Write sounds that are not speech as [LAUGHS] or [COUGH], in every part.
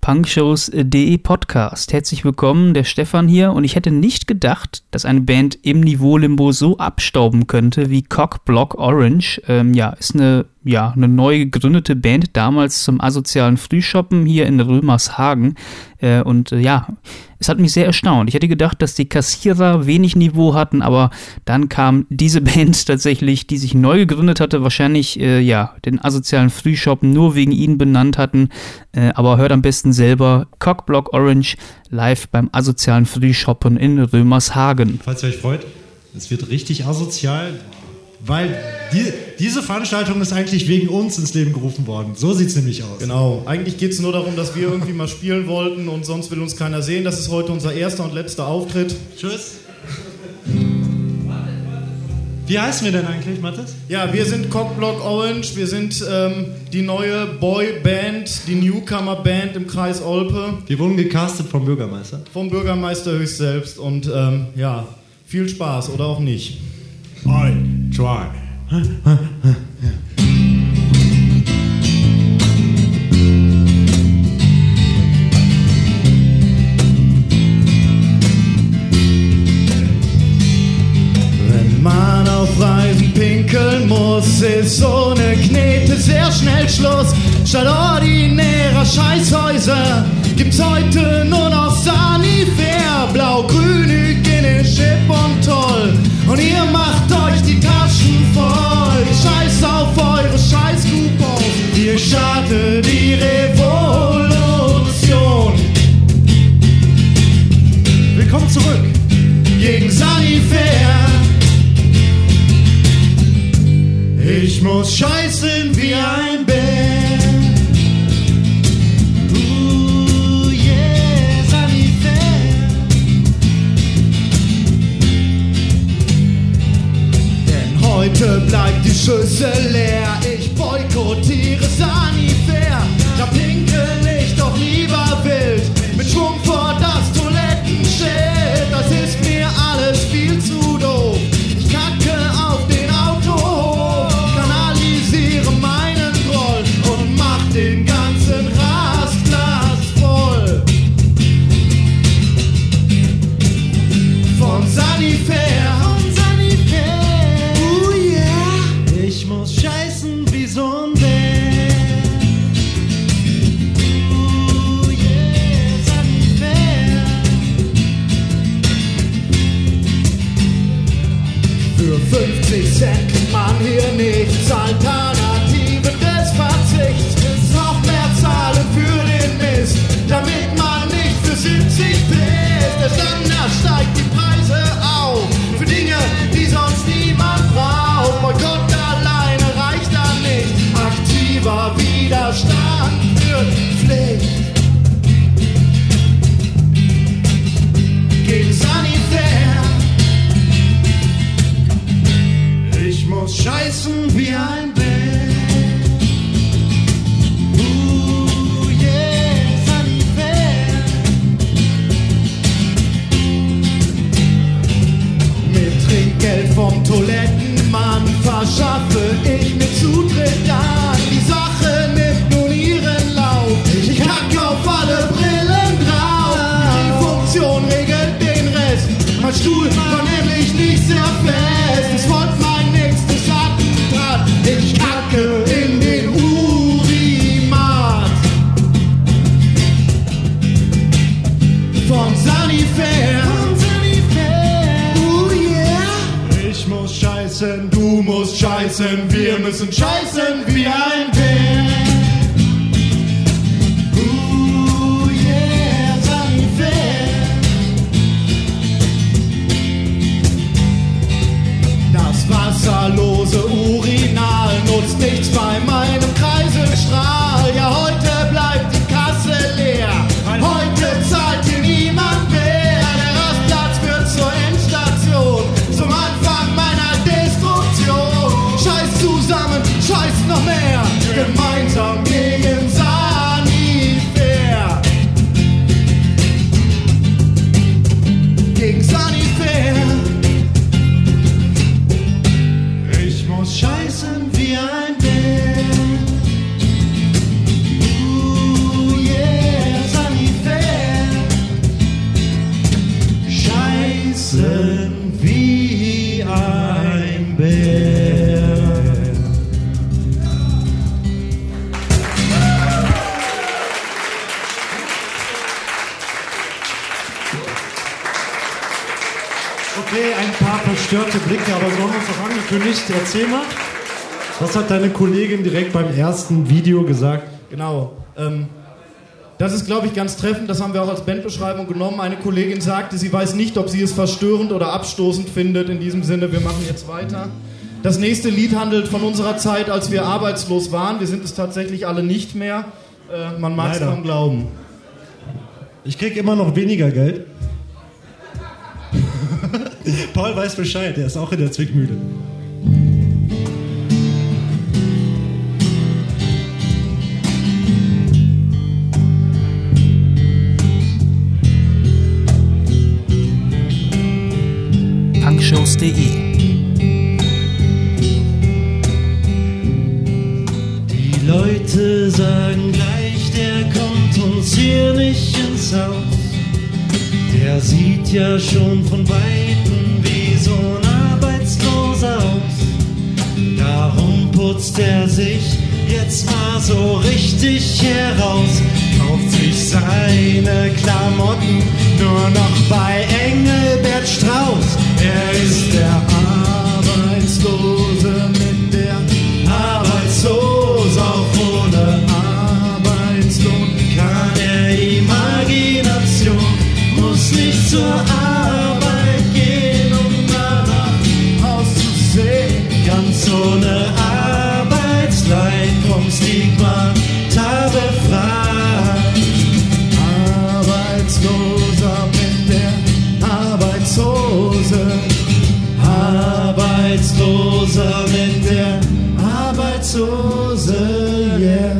punkshows.de Podcast. Herzlich willkommen, der Stefan hier und ich hätte nicht gedacht, dass eine Band im Niveau-Limbo so abstauben könnte wie Cock Block Orange. Ähm, ja, ist eine ja, eine neu gegründete Band damals zum asozialen Frühshoppen hier in Römershagen. Äh, und äh, ja, es hat mich sehr erstaunt. Ich hätte gedacht, dass die Kassierer wenig Niveau hatten, aber dann kam diese [LAUGHS] Band tatsächlich, die sich neu gegründet hatte, wahrscheinlich äh, ja, den asozialen Frühshoppen nur wegen ihnen benannt hatten. Äh, aber hört am besten selber Cockblock Orange live beim asozialen Frühshoppen in Römershagen. Falls ihr euch freut, es wird richtig asozial. Weil die, diese Veranstaltung ist eigentlich wegen uns ins Leben gerufen worden. So sieht es nämlich aus. Genau. Eigentlich geht es nur darum, dass wir irgendwie mal spielen wollten und sonst will uns keiner sehen. Das ist heute unser erster und letzter Auftritt. Tschüss. Wie heißen wir denn eigentlich, Mathis? Ja, wir sind Cockblock Orange. Wir sind ähm, die neue Boy-Band, die Newcomer-Band im Kreis Olpe. Wir wurden gecastet vom Bürgermeister. Vom Bürgermeister höchst selbst. Und ähm, ja, viel Spaß oder auch nicht. I try. Wenn man auf Reisen pinkeln muss, ist so eine Knete sehr schnell Schluss. Statt ordinärer Scheißhäuser gibt's heute nur noch Sanifair. Blau-grün, eure Scheiß-Coupons. Ihr startet die Revolution. Willkommen zurück. Gegen Sanifair. Ich muss scheißen wie ein Bär. Ooh, yeah. Denn heute bleibt die Schüssel leer. Boykottiere Sanifair. Da pinkel ich doch lieber Für 50 Cent kriegt man hier nichts. Alternative des Verzichts. Noch mehr zahlen für den Mist, damit man nicht für 70 pisst. Der Standard steigt die Preise auf. Für Dinge, die sonst niemand braucht. Boykott alleine reicht da nicht. Aktiver Widerstand wird scheißen wie ein verstörte Blicke, aber so haben uns doch angekündigt. Erzähl mal, was hat deine Kollegin direkt beim ersten Video gesagt? Genau. Ähm, das ist, glaube ich, ganz treffend. Das haben wir auch als Bandbeschreibung genommen. Eine Kollegin sagte, sie weiß nicht, ob sie es verstörend oder abstoßend findet. In diesem Sinne, wir machen jetzt weiter. Das nächste Lied handelt von unserer Zeit, als wir arbeitslos waren. Wir sind es tatsächlich alle nicht mehr. Äh, man mag es kaum glauben. Ich krieg immer noch weniger Geld. [LAUGHS] Paul weiß Bescheid, der ist auch in der Zwickmühle. punkshows.de Die Leute sagen gleich, der kommt uns hier nicht ins Haus. Der sieht ja schon von Weitem putzt er sich jetzt mal so richtig heraus. Kauft sich seine Klamotten nur noch bei Engelbert Strauß. Er ist Arbeitslose, yeah.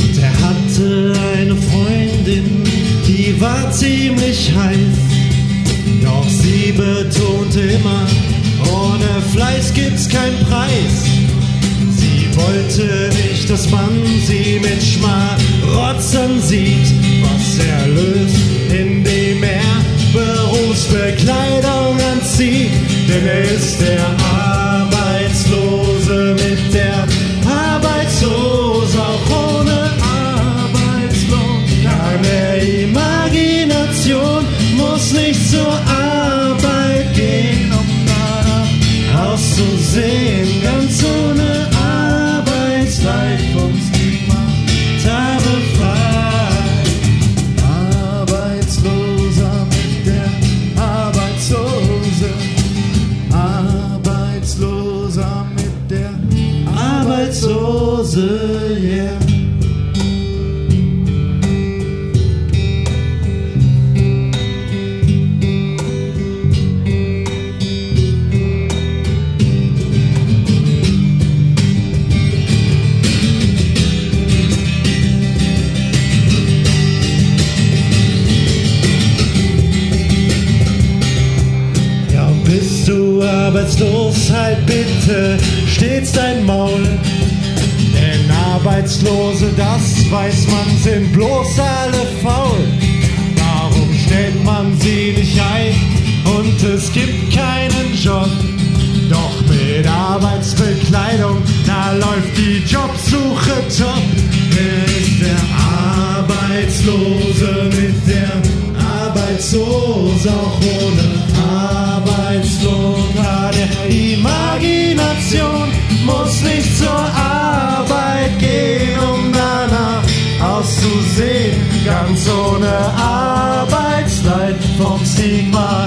Und er hatte eine Freundin, die war ziemlich heiß. Doch sie betonte immer, ohne Fleiß gibt's keinen Preis. Wollte nicht, dass man sie mit Schmarotzern sieht, was er löst, indem er Berufsbekleidung anzieht. Denn er ist der du arbeitslos, halt bitte stets dein Maul. Denn Arbeitslose, das weiß man, sind bloß alle faul. Warum stellt man sie nicht ein und es gibt keinen Job? Doch mit Arbeitsbekleidung, da läuft die Jobsuche top. Wer ist der Arbeitslose mit der Arbeitslose, auch ohne Arbeitslohn? Er Imagination, muss nicht zur Arbeit gehen, um danach auszusehen, ganz ohne Arbeitsleid vom Stigma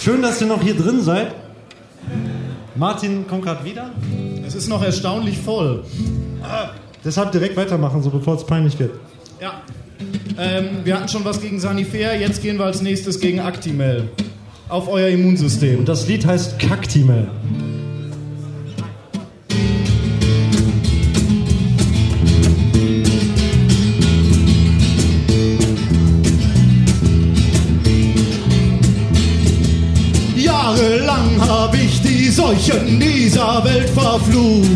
Schön, dass ihr noch hier drin seid. Martin kommt gerade wieder. Es ist noch erstaunlich voll. Deshalb direkt weitermachen, so bevor es peinlich wird. Ja. Ähm, wir hatten schon was gegen Sanifair, jetzt gehen wir als nächstes gegen Actimel. Auf euer Immunsystem. Und das Lied heißt Kaktimel. Seuchen dieser Welt verflucht,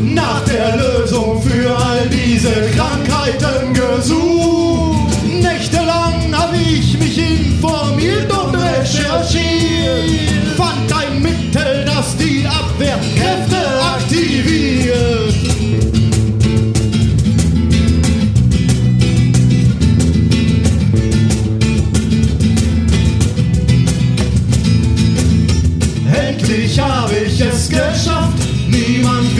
nach der Lösung für all diese Krankheiten gesucht. Nächtelang hab ich mich informiert und recherchiert, fand ein Mittel, das die Abwehrkräfte aktiviert.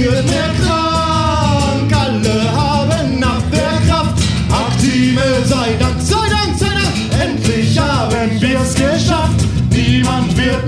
wird mir krank, alle haben Abwehrkraft. Aktive sei Dank, sei Dank, sei Dank, endlich haben wir's geschafft. Niemand wird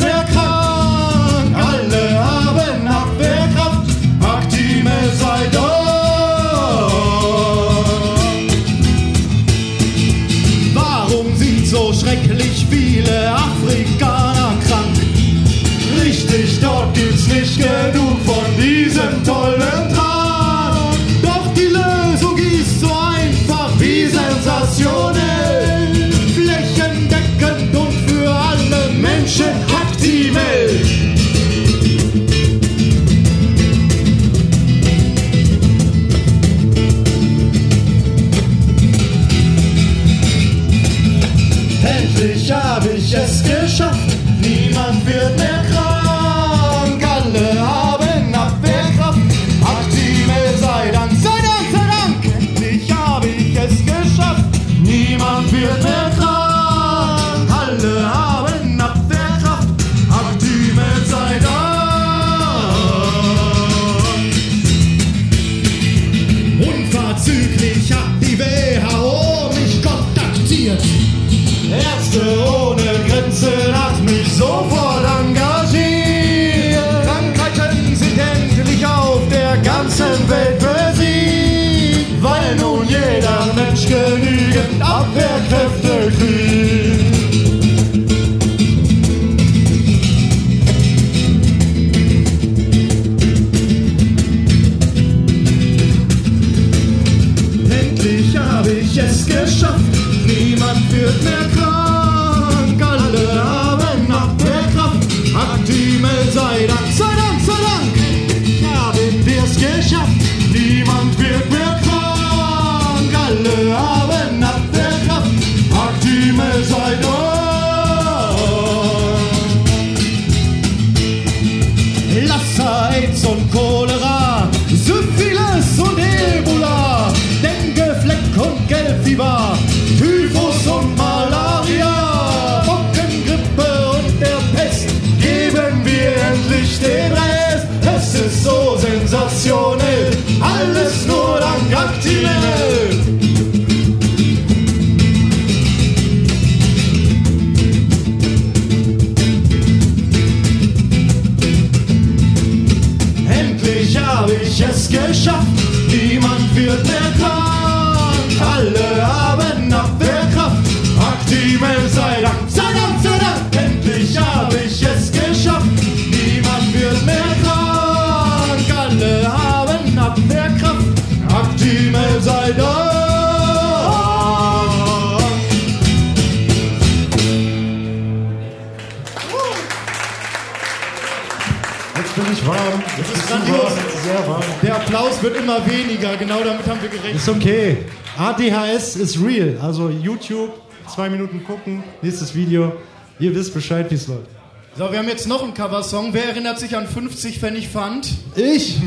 Applaus wird immer weniger, genau damit haben wir gerechnet. Ist okay. ADHS ist real. Also YouTube, zwei Minuten gucken, nächstes Video. Ihr wisst Bescheid, wie es läuft. So, wir haben jetzt noch einen Coversong. Wer erinnert sich an 50 Pfennig Pfand? Ich!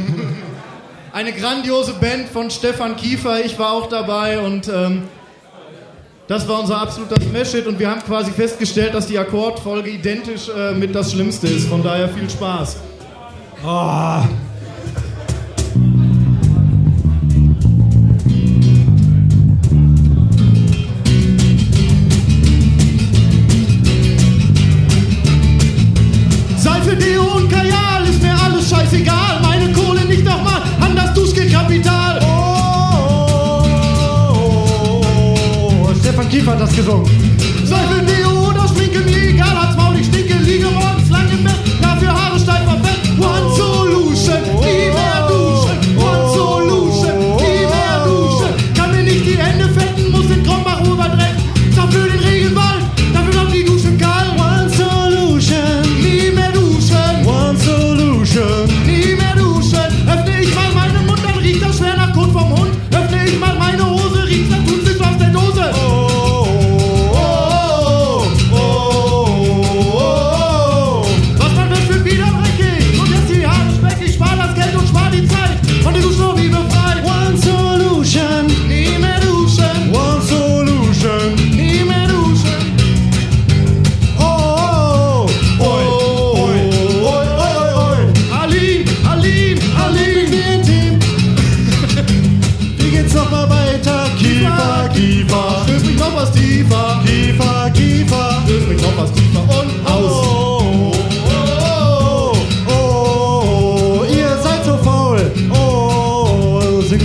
[LAUGHS] Eine grandiose Band von Stefan Kiefer, ich war auch dabei und ähm, das war unser absoluter Smash-Hit und wir haben quasi festgestellt, dass die Akkordfolge identisch äh, mit das Schlimmste ist. Von daher viel Spaß. Oh. Cicero.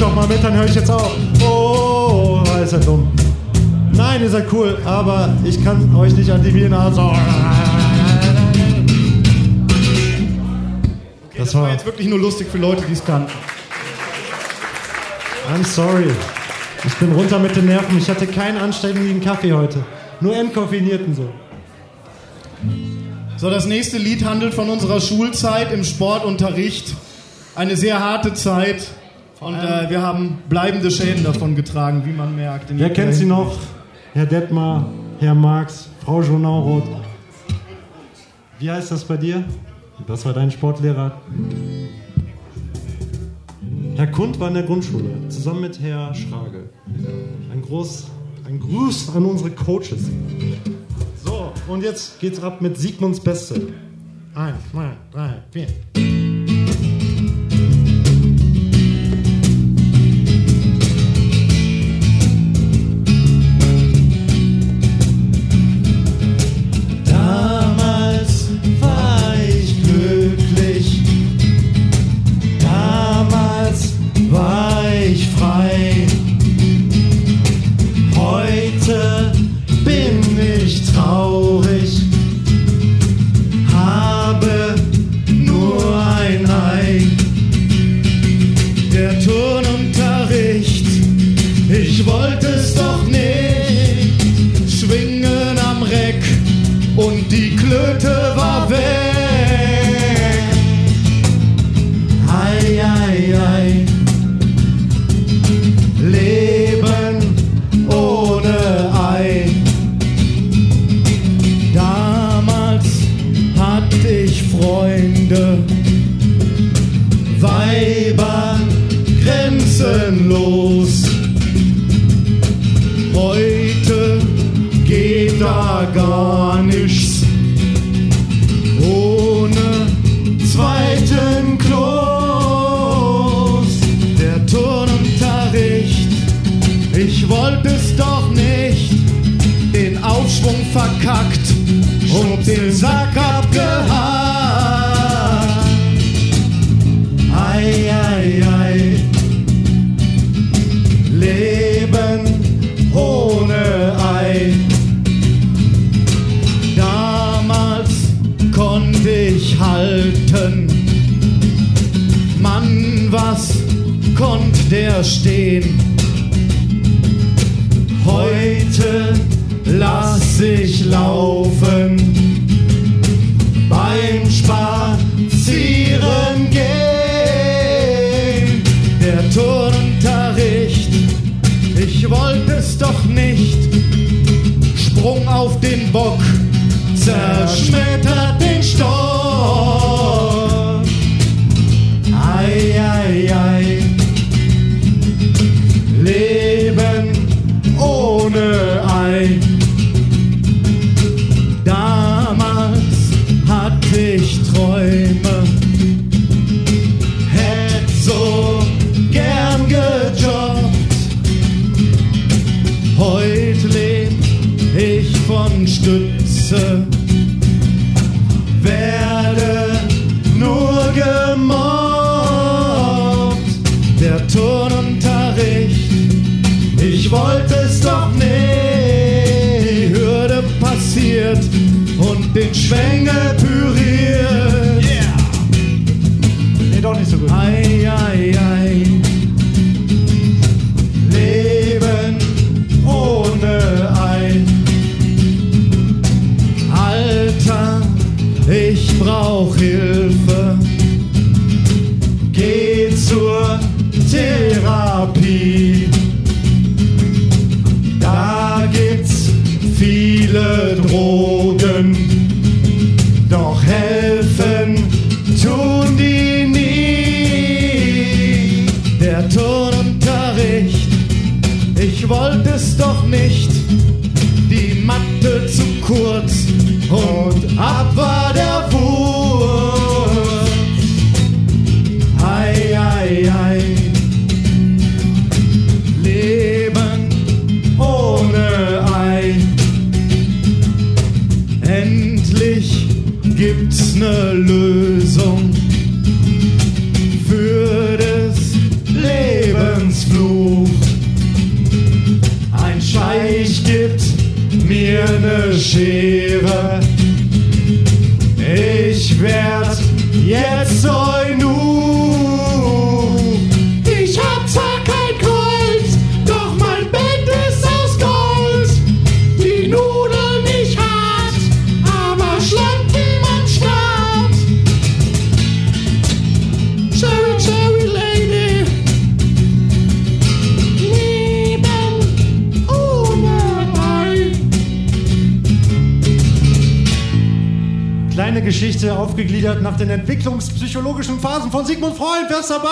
Doch mal mit, dann höre ich jetzt auf. Oh, ist ja dumm. Nein, ihr seid cool, aber ich kann euch nicht an die Biernase. Das war. jetzt wirklich nur lustig für Leute, die es kannten. I'm sorry. Ich bin runter mit den Nerven. Ich hatte keinen anständigen Kaffee heute. Nur entkoffinierten so. So, das nächste Lied handelt von unserer Schulzeit im Sportunterricht. Eine sehr harte Zeit. Und äh, wir haben bleibende Schäden davon getragen, wie man merkt. Wer kennt sie noch? Herr Detmar, Herr Marx, Frau Jonauroth. Wie heißt das bei dir? Das war dein Sportlehrer. Herr Kund war in der Grundschule, zusammen mit Herr Schrage. Ein, groß, ein Gruß an unsere Coaches. So, und jetzt geht's ab mit Sigmunds Beste. Eins, zwei, drei, vier. Gar nichts ohne zweiten Klos. Der Turnunterricht, ich wollte es doch nicht, den Aufschwung verkackt und den Sack abgehakt. Der stehen? Von Stütze, werde nur gemobbt. Der Turnunterricht, ich wollte es doch nicht. massiert und den Schwengel Therapie. Da mir ne Schere. Ich werd Geschichte aufgegliedert nach den entwicklungspsychologischen Phasen von Sigmund Freud. Wer ist dabei?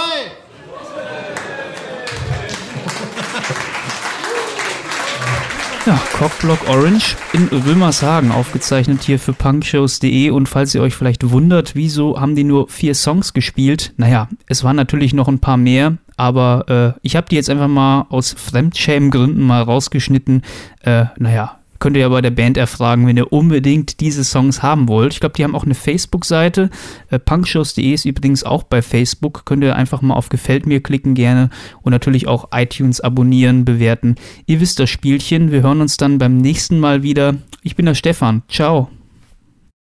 Ja, Cockblock Orange in Römershagen aufgezeichnet hier für punkshows.de und falls ihr euch vielleicht wundert, wieso haben die nur vier Songs gespielt? Naja, es waren natürlich noch ein paar mehr, aber äh, ich habe die jetzt einfach mal aus Fremdschämengründen mal rausgeschnitten. Äh, naja, könnt ihr ja bei der Band erfragen, wenn ihr unbedingt diese Songs haben wollt. Ich glaube, die haben auch eine Facebook-Seite. Äh, punkshows.de ist übrigens auch bei Facebook. Könnt ihr einfach mal auf Gefällt mir klicken gerne und natürlich auch iTunes abonnieren, bewerten. Ihr wisst das Spielchen. Wir hören uns dann beim nächsten Mal wieder. Ich bin der Stefan. Ciao.